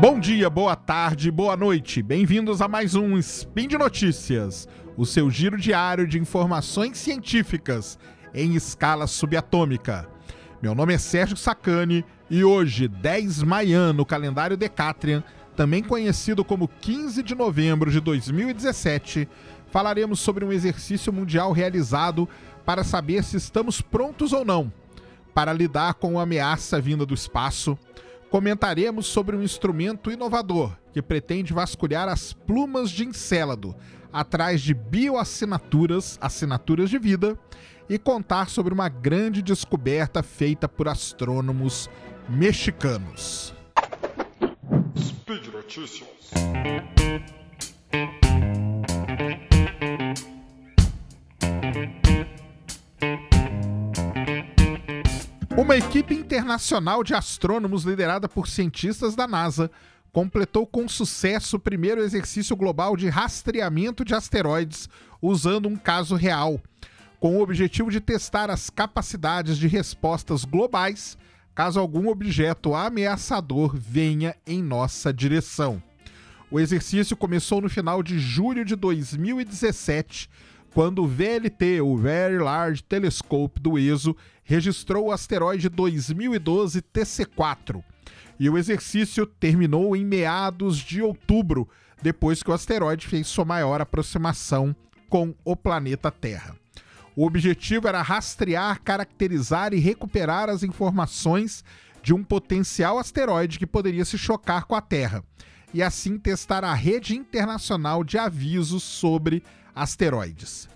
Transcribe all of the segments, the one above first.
Bom dia, boa tarde, boa noite. Bem-vindos a mais um Spin de Notícias, o seu giro diário de informações científicas em escala subatômica. Meu nome é Sérgio Sacani e hoje, 10 Maio, no calendário Decatrian, também conhecido como 15 de novembro de 2017, falaremos sobre um exercício mundial realizado para saber se estamos prontos ou não para lidar com a ameaça vinda do espaço comentaremos sobre um instrumento inovador que pretende vasculhar as plumas de Encélado atrás de bioassinaturas, assinaturas de vida, e contar sobre uma grande descoberta feita por astrônomos mexicanos. Speed Notícias. Uma equipe internacional de astrônomos liderada por cientistas da NASA completou com sucesso o primeiro exercício global de rastreamento de asteroides usando um caso real, com o objetivo de testar as capacidades de respostas globais caso algum objeto ameaçador venha em nossa direção. O exercício começou no final de julho de 2017 quando o VLT, o Very Large Telescope do ESO, registrou o asteroide 2012 TC4. E o exercício terminou em meados de outubro, depois que o asteroide fez sua maior aproximação com o planeta Terra. O objetivo era rastrear, caracterizar e recuperar as informações de um potencial asteroide que poderia se chocar com a Terra, e assim testar a rede internacional de avisos sobre asteroides.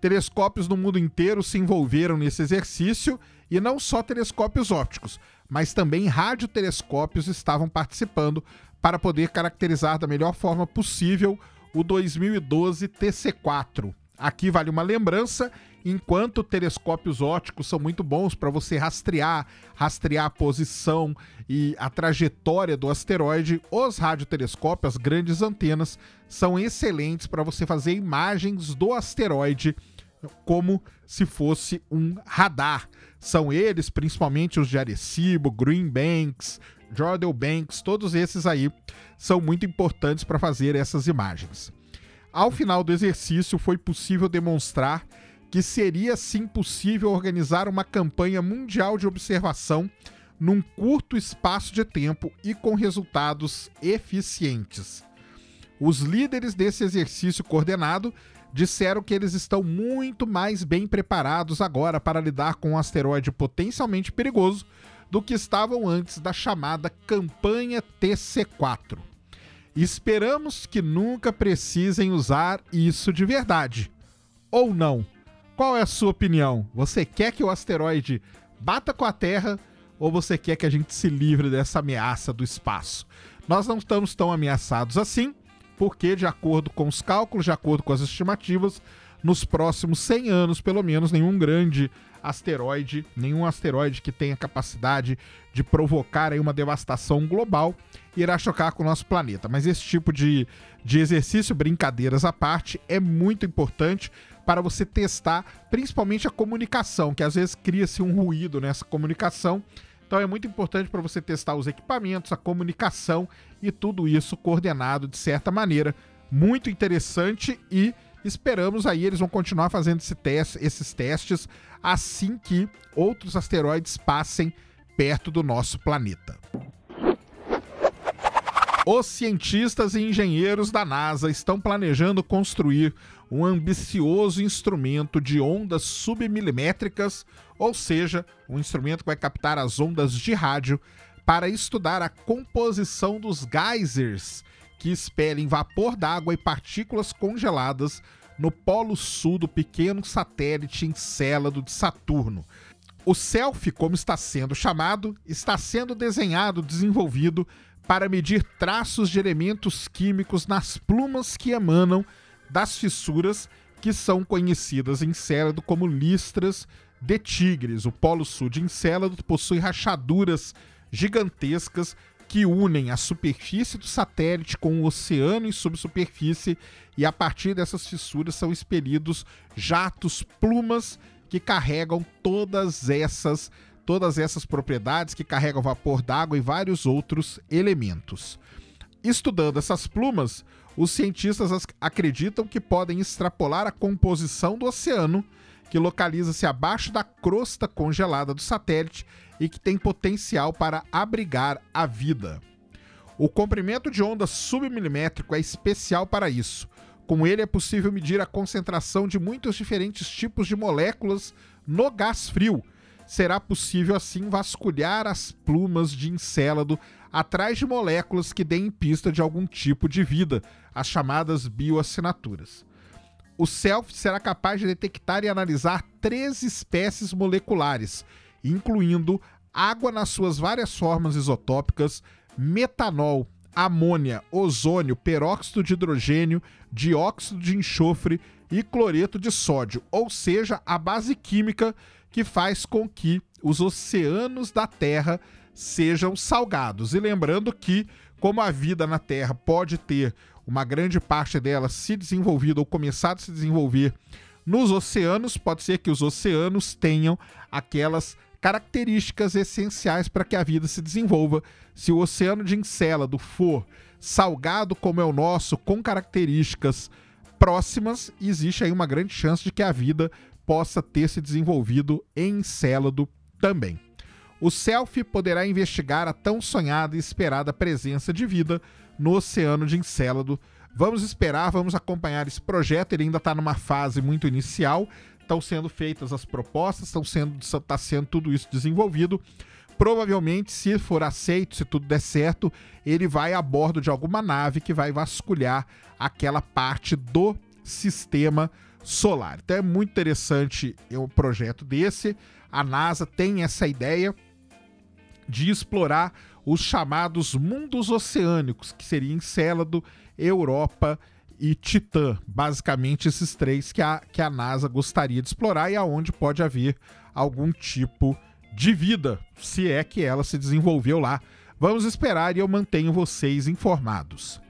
Telescópios no mundo inteiro se envolveram nesse exercício e não só telescópios ópticos, mas também radiotelescópios estavam participando para poder caracterizar da melhor forma possível o 2012 TC4. Aqui vale uma lembrança enquanto telescópios óticos são muito bons para você rastrear, rastrear a posição e a trajetória do asteroide, os radiotelescópios, as grandes antenas, são excelentes para você fazer imagens do asteroide como se fosse um radar. São eles, principalmente os de Arecibo, Green Banks, Jordan Banks, todos esses aí são muito importantes para fazer essas imagens. Ao final do exercício, foi possível demonstrar que seria sim possível organizar uma campanha mundial de observação num curto espaço de tempo e com resultados eficientes. Os líderes desse exercício coordenado disseram que eles estão muito mais bem preparados agora para lidar com um asteroide potencialmente perigoso do que estavam antes da chamada campanha TC4. Esperamos que nunca precisem usar isso de verdade. Ou não? Qual é a sua opinião? Você quer que o asteroide bata com a Terra ou você quer que a gente se livre dessa ameaça do espaço? Nós não estamos tão ameaçados assim, porque, de acordo com os cálculos, de acordo com as estimativas, nos próximos 100 anos, pelo menos, nenhum grande asteroide, nenhum asteroide que tenha capacidade de provocar uma devastação global irá chocar com o nosso planeta. Mas esse tipo de, de exercício, brincadeiras à parte, é muito importante para você testar principalmente a comunicação, que às vezes cria-se um ruído nessa comunicação. Então é muito importante para você testar os equipamentos, a comunicação e tudo isso coordenado de certa maneira. Muito interessante e esperamos aí eles vão continuar fazendo esse teste, esses testes assim que outros asteroides passem perto do nosso planeta. Os cientistas e engenheiros da NASA estão planejando construir um ambicioso instrumento de ondas submilimétricas, ou seja, um instrumento que vai captar as ondas de rádio para estudar a composição dos geysers que expelem vapor d'água e partículas congeladas no polo sul do pequeno satélite Encélado de Saturno. O SELFIE, como está sendo chamado, está sendo desenhado, desenvolvido para medir traços de elementos químicos nas plumas que emanam das fissuras que são conhecidas em Encélado como listras de tigres. O Polo Sul de Encélado possui rachaduras gigantescas que unem a superfície do satélite com o oceano em subsuperfície e a partir dessas fissuras são expelidos jatos, plumas que carregam todas essas todas essas propriedades que carregam vapor d'água e vários outros elementos. Estudando essas plumas, os cientistas acreditam que podem extrapolar a composição do oceano, que localiza-se abaixo da crosta congelada do satélite e que tem potencial para abrigar a vida. O comprimento de onda submilimétrico é especial para isso. Com ele é possível medir a concentração de muitos diferentes tipos de moléculas no gás frio. Será possível assim vasculhar as plumas de Encélado atrás de moléculas que deem pista de algum tipo de vida, as chamadas bioassinaturas. O SELF será capaz de detectar e analisar três espécies moleculares, incluindo água nas suas várias formas isotópicas, metanol, amônia, ozônio, peróxido de hidrogênio, dióxido de enxofre e cloreto de sódio, ou seja, a base química que faz com que os oceanos da Terra sejam salgados. E lembrando que, como a vida na Terra pode ter uma grande parte dela se desenvolvido ou começado a se desenvolver nos oceanos, pode ser que os oceanos tenham aquelas características essenciais para que a vida se desenvolva. Se o oceano de Encélado for salgado como é o nosso, com características próximas, existe aí uma grande chance de que a vida possa ter se desenvolvido em Encélado também. O SELF poderá investigar a tão sonhada e esperada presença de vida no oceano de Encélado. Vamos esperar, vamos acompanhar esse projeto. Ele ainda está numa fase muito inicial. Estão sendo feitas as propostas, estão sendo, está sendo tudo isso desenvolvido. Provavelmente, se for aceito, se tudo der certo, ele vai a bordo de alguma nave que vai vasculhar aquela parte do sistema solar. Então é muito interessante um projeto desse. A NASA tem essa ideia de explorar os chamados mundos oceânicos, que seriam Encélado, Europa e Titã. Basicamente, esses três que a, que a NASA gostaria de explorar e aonde pode haver algum tipo de vida, se é que ela se desenvolveu lá. Vamos esperar e eu mantenho vocês informados.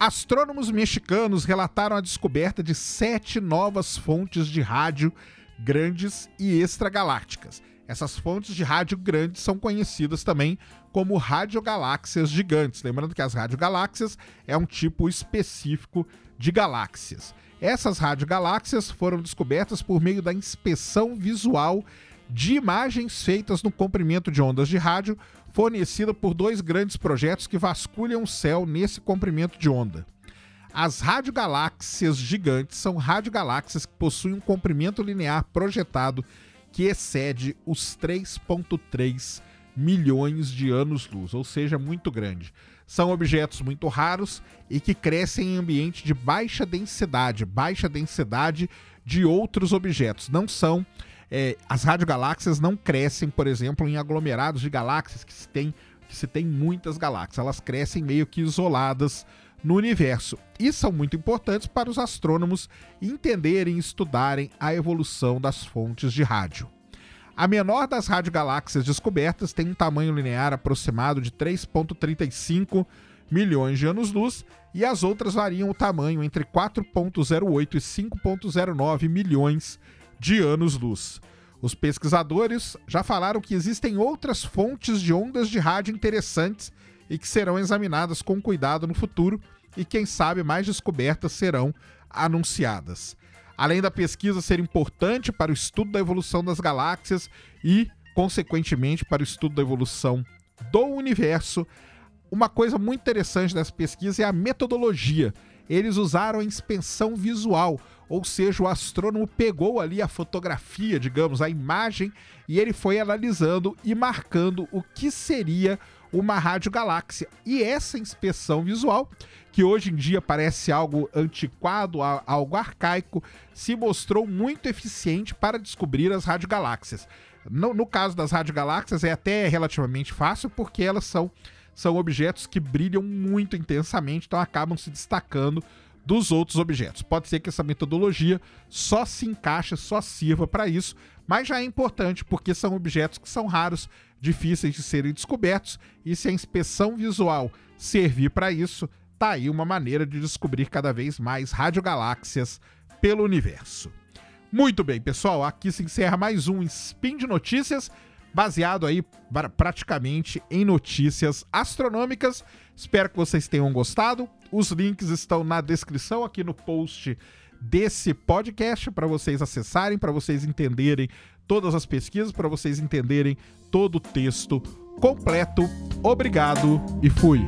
Astrônomos mexicanos relataram a descoberta de sete novas fontes de rádio grandes e extragalácticas. Essas fontes de rádio grandes são conhecidas também como radiogaláxias gigantes. Lembrando que as radiogaláxias é um tipo específico de galáxias. Essas radiogaláxias foram descobertas por meio da inspeção visual de imagens feitas no comprimento de ondas de rádio, fornecida por dois grandes projetos que vasculham o céu nesse comprimento de onda. As radiogaláxias gigantes são radiogaláxias que possuem um comprimento linear projetado que excede os 3,3 milhões de anos-luz, ou seja, muito grande. São objetos muito raros e que crescem em ambiente de baixa densidade, baixa densidade de outros objetos. Não são. É, as radiogaláxias não crescem, por exemplo, em aglomerados de galáxias que se tem, que se tem muitas galáxias. Elas crescem meio que isoladas no universo e são muito importantes para os astrônomos entenderem e estudarem a evolução das fontes de rádio. A menor das radiogaláxias descobertas tem um tamanho linear aproximado de 3,35 milhões de anos-luz e as outras variam o tamanho entre 4,08 e 5,09 milhões de anos-luz. Os pesquisadores já falaram que existem outras fontes de ondas de rádio interessantes e que serão examinadas com cuidado no futuro e quem sabe mais descobertas serão anunciadas. Além da pesquisa ser importante para o estudo da evolução das galáxias e, consequentemente, para o estudo da evolução do universo, uma coisa muito interessante dessa pesquisa é a metodologia. Eles usaram a inspeção visual, ou seja, o astrônomo pegou ali a fotografia, digamos, a imagem, e ele foi analisando e marcando o que seria uma radiogaláxia. E essa inspeção visual, que hoje em dia parece algo antiquado, algo arcaico, se mostrou muito eficiente para descobrir as radiogaláxias. No, no caso das radiogaláxias é até relativamente fácil porque elas são, são objetos que brilham muito intensamente, então acabam se destacando dos outros objetos. Pode ser que essa metodologia só se encaixe, só sirva para isso, mas já é importante porque são objetos que são raros, difíceis de serem descobertos, e se a inspeção visual servir para isso, tá aí uma maneira de descobrir cada vez mais radiogaláxias pelo universo. Muito bem, pessoal, aqui se encerra mais um Spin de Notícias, baseado aí praticamente em notícias astronômicas. Espero que vocês tenham gostado. Os links estão na descrição aqui no post desse podcast para vocês acessarem, para vocês entenderem todas as pesquisas, para vocês entenderem todo o texto completo. Obrigado e fui.